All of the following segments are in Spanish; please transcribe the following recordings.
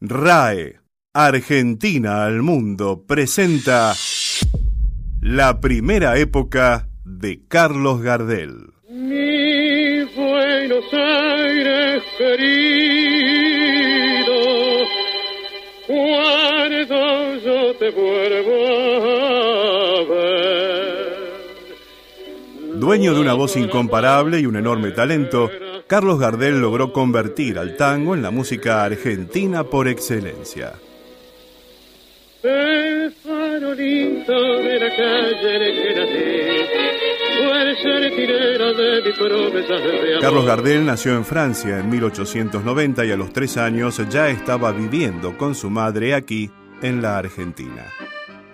RAE, Argentina al Mundo, presenta La Primera Época de Carlos Gardel. Mi Buenos Aires querido, cuando yo te vuelvo a ver. Dueño de una voz incomparable y un enorme talento, Carlos Gardel logró convertir al tango en la música argentina por excelencia. El farolito de la calle. Carlos Gardel nació en Francia en 1890 y a los tres años ya estaba viviendo con su madre aquí, en la Argentina.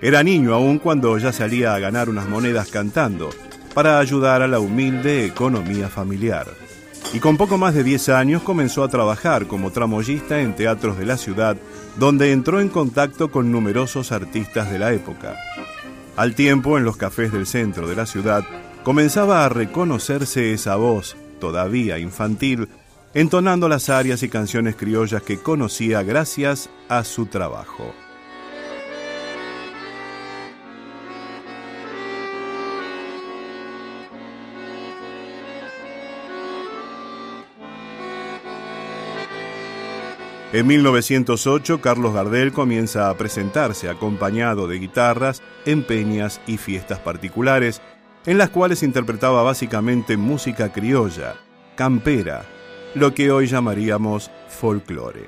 Era niño aún cuando ya salía a ganar unas monedas cantando, para ayudar a la humilde economía familiar. Y con poco más de 10 años comenzó a trabajar como tramoyista en teatros de la ciudad, donde entró en contacto con numerosos artistas de la época. Al tiempo, en los cafés del centro de la ciudad, comenzaba a reconocerse esa voz, todavía infantil, entonando las arias y canciones criollas que conocía gracias a su trabajo. En 1908, Carlos Gardel comienza a presentarse acompañado de guitarras en peñas y fiestas particulares, en las cuales interpretaba básicamente música criolla, campera, lo que hoy llamaríamos folclore.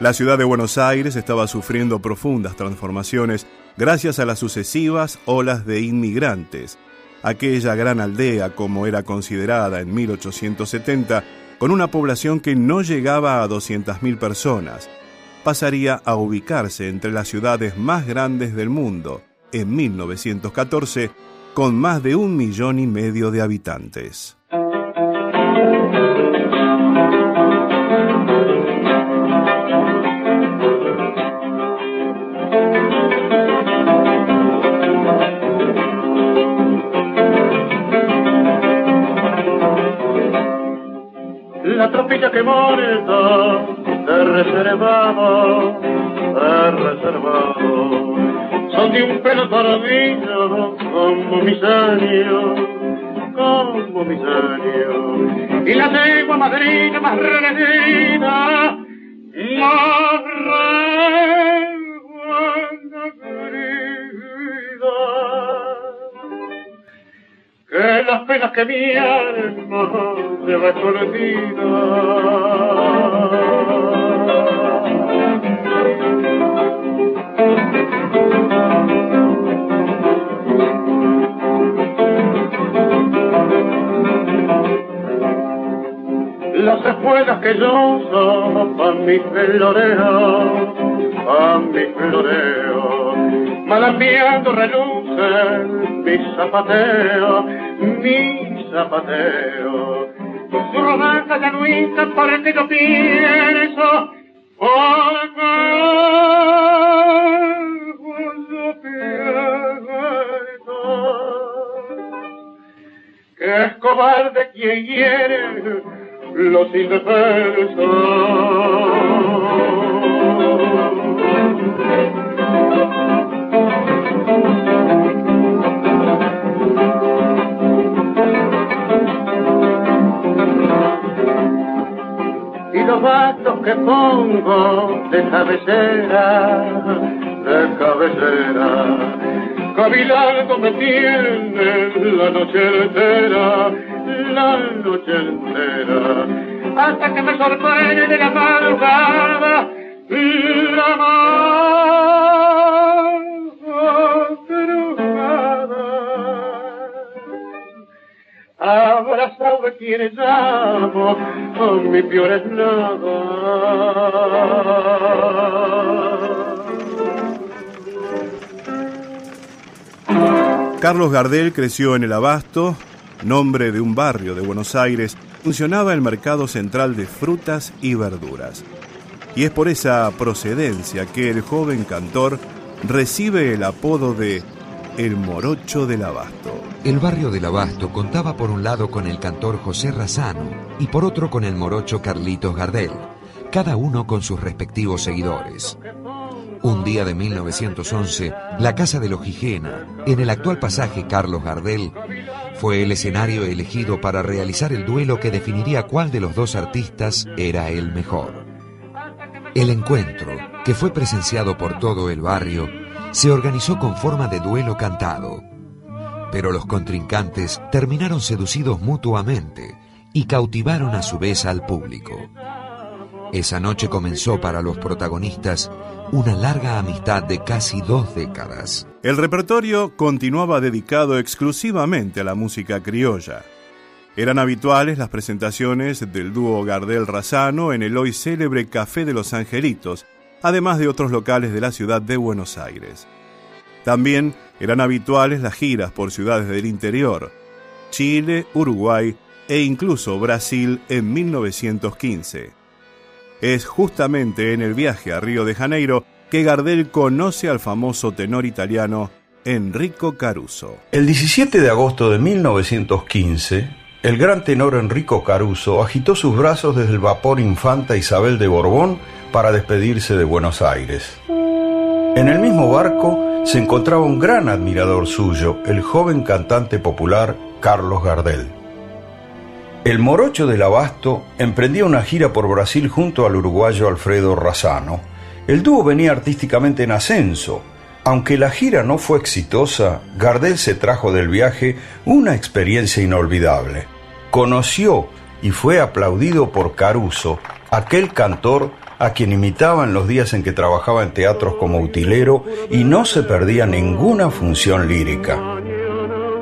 La ciudad de Buenos Aires estaba sufriendo profundas transformaciones gracias a las sucesivas olas de inmigrantes. Aquella gran aldea, como era considerada en 1870, con una población que no llegaba a 200.000 personas, pasaría a ubicarse entre las ciudades más grandes del mundo en 1914 con más de un millón y medio de habitantes. La tropilla que muerta te reservado, te reservado. Son de un pelo tardío como mis años, como mis años. Y la yegua madrina más renecida, más que las penas que mi alma escondida. Las espuelas que yo uso pa' mi floreo, pa' mi floreo, malambiando relucen mi zapateo, mi zapateo. Su rodanza ya no hincha porque yo pienso, porque yo pienso que es cobarde quien hiere los indefensos. Y los actos que pongo de cabecera, de cabecera. Cavilando me tiene la noche entera, la noche entera, hasta que me sorprende de la madrugada, la madrugada. Abrazado de quienes amo, con mi peor es nada. Carlos Gardel creció en el Abasto, nombre de un barrio de Buenos Aires, funcionaba el mercado central de frutas y verduras. Y es por esa procedencia que el joven cantor recibe el apodo de El Morocho del Abasto. El barrio del Abasto contaba por un lado con el cantor José Razano y por otro con el morocho Carlitos Gardel, cada uno con sus respectivos seguidores. Un día de 1911, la Casa de los en el actual pasaje Carlos Gardel, fue el escenario elegido para realizar el duelo que definiría cuál de los dos artistas era el mejor. El encuentro, que fue presenciado por todo el barrio, se organizó con forma de duelo cantado. Pero los contrincantes terminaron seducidos mutuamente y cautivaron a su vez al público. Esa noche comenzó para los protagonistas una larga amistad de casi dos décadas. El repertorio continuaba dedicado exclusivamente a la música criolla. Eran habituales las presentaciones del dúo Gardel Razano en el hoy célebre Café de los Angelitos, además de otros locales de la ciudad de Buenos Aires. También eran habituales las giras por ciudades del interior, Chile, Uruguay e incluso Brasil en 1915. Es justamente en el viaje a Río de Janeiro que Gardel conoce al famoso tenor italiano Enrico Caruso. El 17 de agosto de 1915, el gran tenor Enrico Caruso agitó sus brazos desde el vapor Infanta Isabel de Borbón para despedirse de Buenos Aires. En el mismo barco se encontraba un gran admirador suyo, el joven cantante popular Carlos Gardel. El morocho del Abasto emprendía una gira por Brasil junto al uruguayo Alfredo Razano. El dúo venía artísticamente en ascenso. Aunque la gira no fue exitosa, Gardel se trajo del viaje una experiencia inolvidable. Conoció y fue aplaudido por Caruso, aquel cantor a quien imitaba en los días en que trabajaba en teatros como utilero y no se perdía ninguna función lírica.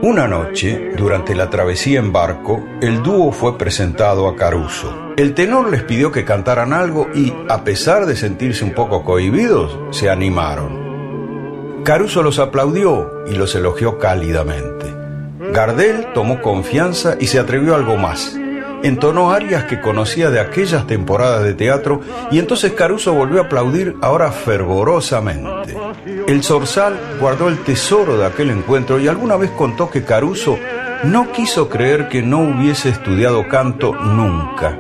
Una noche, durante la travesía en barco, el dúo fue presentado a Caruso. El tenor les pidió que cantaran algo y, a pesar de sentirse un poco cohibidos, se animaron. Caruso los aplaudió y los elogió cálidamente. Gardel tomó confianza y se atrevió a algo más entonó arias que conocía de aquellas temporadas de teatro y entonces Caruso volvió a aplaudir ahora fervorosamente. El Zorzal guardó el tesoro de aquel encuentro y alguna vez contó que Caruso no quiso creer que no hubiese estudiado canto nunca.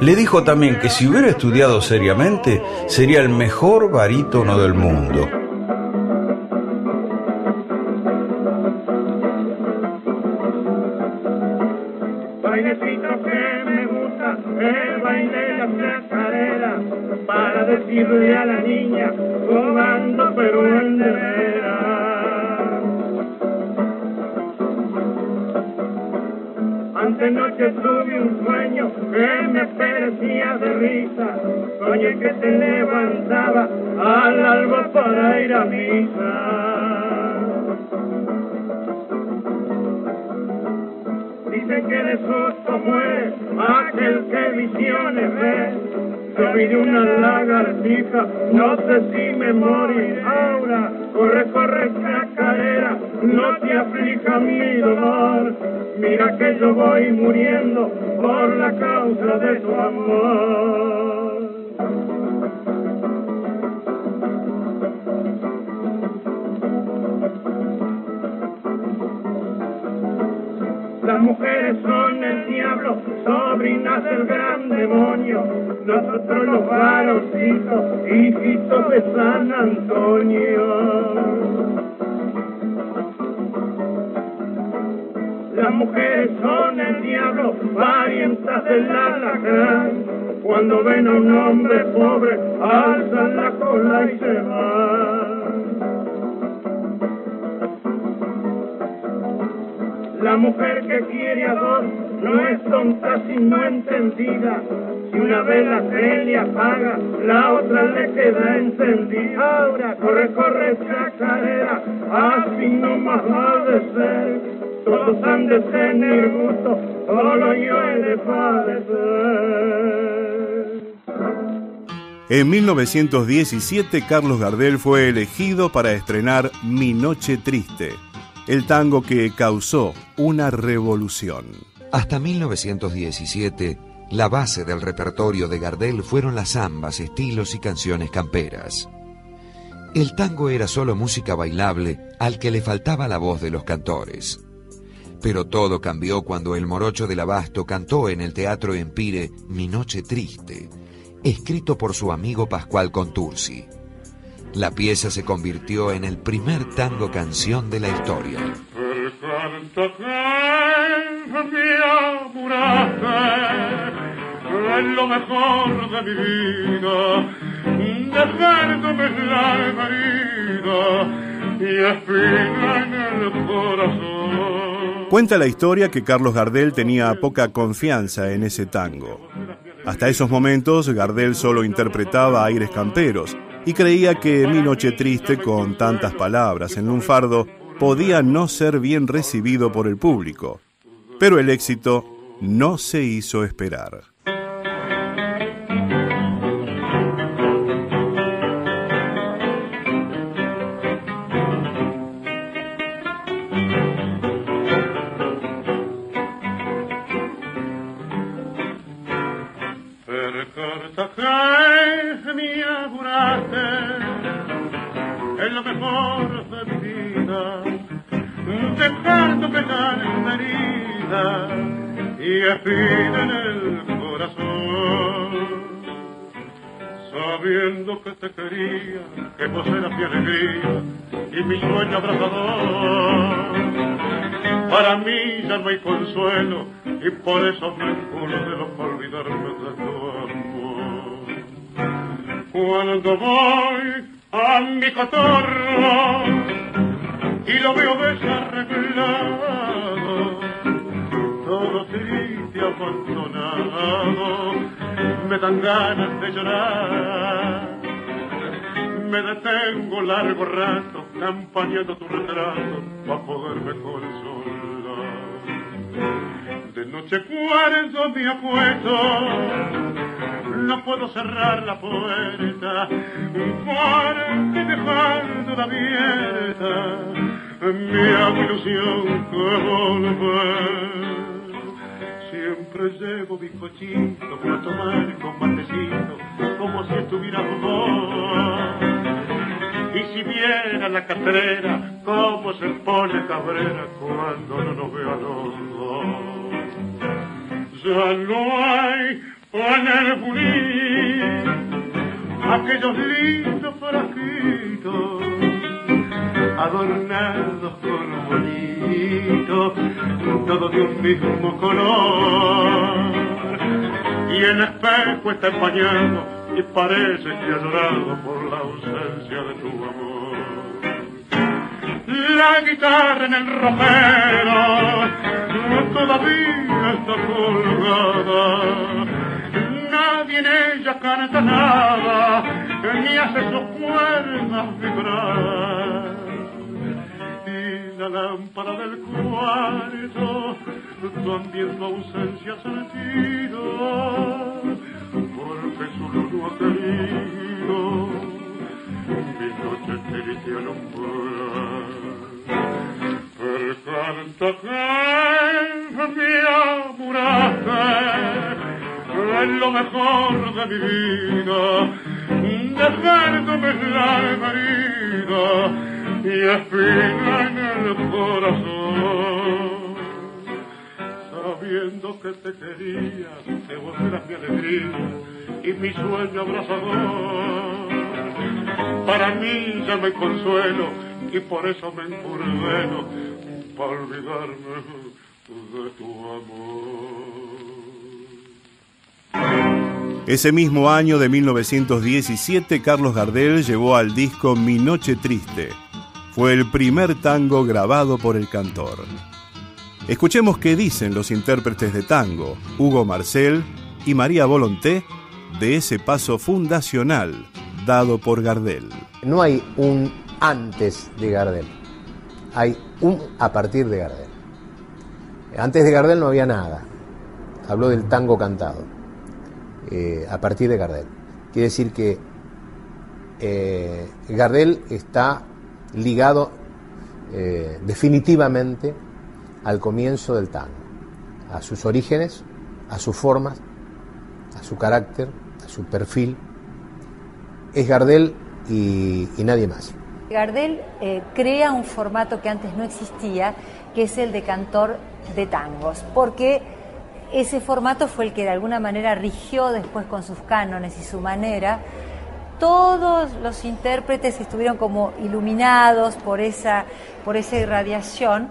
Le dijo también que si hubiera estudiado seriamente sería el mejor barítono del mundo. Decirle a la niña, comando pero en de Antenoche tuve un sueño que me parecía de risa, soñé que te levantaba al alba para ir a misa. Que de susto muere aquel que visiones ve soy de una lagartija, no sé si me moriré ahora. Corre, corre, chacarera, no te aflija mi dolor. Mira que yo voy muriendo por la causa de tu amor. Las mujeres son el diablo, sobrinas del gran demonio. Nosotros los varoncitos, hijitos de San Antonio. Las mujeres son el diablo, parientas del alacrán. cuando ven a un hombre pobre, alzan la cola y se van. La mujer que quiere a dos no es tonta sino entendida. Si una vela se le apaga, la otra le queda encendida. Ahora corre, corre, chacarera, así no más va de ser. Todos han de tener gusto, solo yo he de padecer. En 1917, Carlos Gardel fue elegido para estrenar Mi Noche Triste, el tango que causó una revolución. Hasta 1917, la base del repertorio de Gardel fueron las zambas, estilos y canciones camperas. El tango era solo música bailable al que le faltaba la voz de los cantores. Pero todo cambió cuando el morocho del abasto cantó en el Teatro Empire Mi Noche Triste, escrito por su amigo Pascual Contursi. La pieza se convirtió en el primer tango canción de la historia. Cuenta la historia que Carlos Gardel tenía poca confianza en ese tango. Hasta esos momentos Gardel solo interpretaba aires camperos y creía que Mi Noche Triste con tantas palabras en lunfardo podía no ser bien recibido por el público. Pero el éxito no se hizo esperar. Te quería, que vos eras mi alegría y mi sueño abrazador. Para mí ya no hay consuelo y por eso me juro para olvidarme de tu amor. Cuando voy a mi cotorro y lo veo desarreglado, todo triste, abandonado, me dan ganas de llorar. Me detengo largo rato, campañando tu retrato, para poderme consolar. De noche cuando me acuesto, no puedo cerrar la puerta, porque dejando la abierta, mi hago ilusión que volver. Siempre llevo mi cochito para tomar con matecito, como si estuviera vos. Y si viera la catrera, como se pone cabrera cuando no nos vea los dos. Ya no hay en el aquellos lindos frasquitos adornados con bonito, todo de un mismo color. Y el espejo está empañado y parece que ha llorado por la ausencia de tu amor. La guitarra en el ropero todavía está colgada. Nadie en ella canta nada, ni hace sus cuerdas vibrar la lámpara del cuarto también tu ausencia sentido vida dejándome la herida y espina en el corazón. Sabiendo que te quería, que vos eras mi alegría y mi sueño abrazador. Para mí ya me consuelo y por eso me encurdeno para olvidarme de tu amor. Ese mismo año de 1917, Carlos Gardel llevó al disco Mi Noche Triste. Fue el primer tango grabado por el cantor. Escuchemos qué dicen los intérpretes de tango, Hugo Marcel y María Volonté, de ese paso fundacional dado por Gardel. No hay un antes de Gardel, hay un a partir de Gardel. Antes de Gardel no había nada. Habló del tango cantado. Eh, a partir de Gardel. Quiere decir que eh, Gardel está ligado eh, definitivamente al comienzo del tango, a sus orígenes, a sus formas, a su carácter, a su perfil. Es Gardel y, nadie más. Gardel crea un formato que antes no existía, que es el de cantor de tangos, porque ese formato fue el que de alguna manera rigió después con sus cánones y su manera. Todos los intérpretes estuvieron como iluminados por esa, por esa irradiación.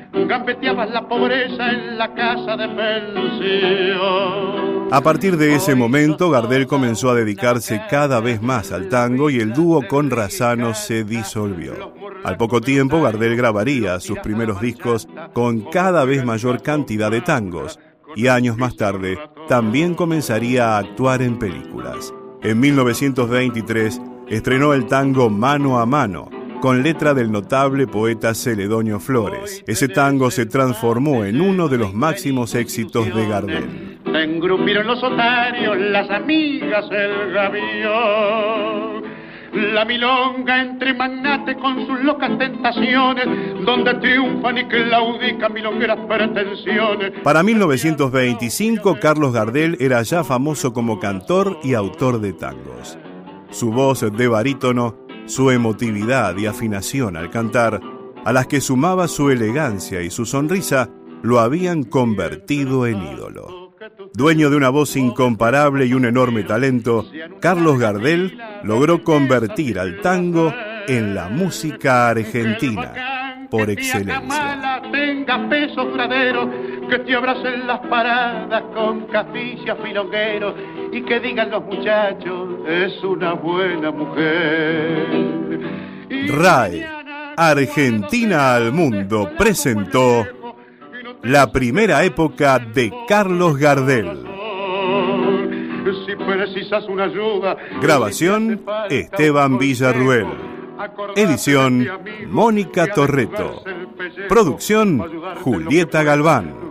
gambeteabas la pobreza en la casa de pensión. A partir de ese momento, Gardel comenzó a dedicarse cada vez más al tango y el dúo con Razano se disolvió. Al poco tiempo, Gardel grabaría sus primeros discos con cada vez mayor cantidad de tangos y años más tarde también comenzaría a actuar en películas. En 1923 estrenó el tango Mano a Mano, con letra del notable poeta Celedonio Flores. Ese tango se transformó en uno de los máximos éxitos de Gardel. engrupieron los otarios, las amigas, el gavión. La milonga entre magnates con sus locas tentaciones, donde triunfan y claudican milongueras pretensiones. Para 1925, Carlos Gardel era ya famoso como cantor y autor de tangos. Su voz de barítono su emotividad y afinación al cantar, a las que sumaba su elegancia y su sonrisa, lo habían convertido en ídolo. Dueño de una voz incomparable y un enorme talento, Carlos Gardel logró convertir al tango en la música argentina por excelencia. Que te abracen las paradas con caficias filongueros y que digan los muchachos, es una buena mujer. RAE, Argentina al Mundo, presentó la primera época de Carlos Gardel. Si precisas una ayuda, Grabación Esteban Villarruel. Edición Mónica Torreto. Producción Julieta Galván.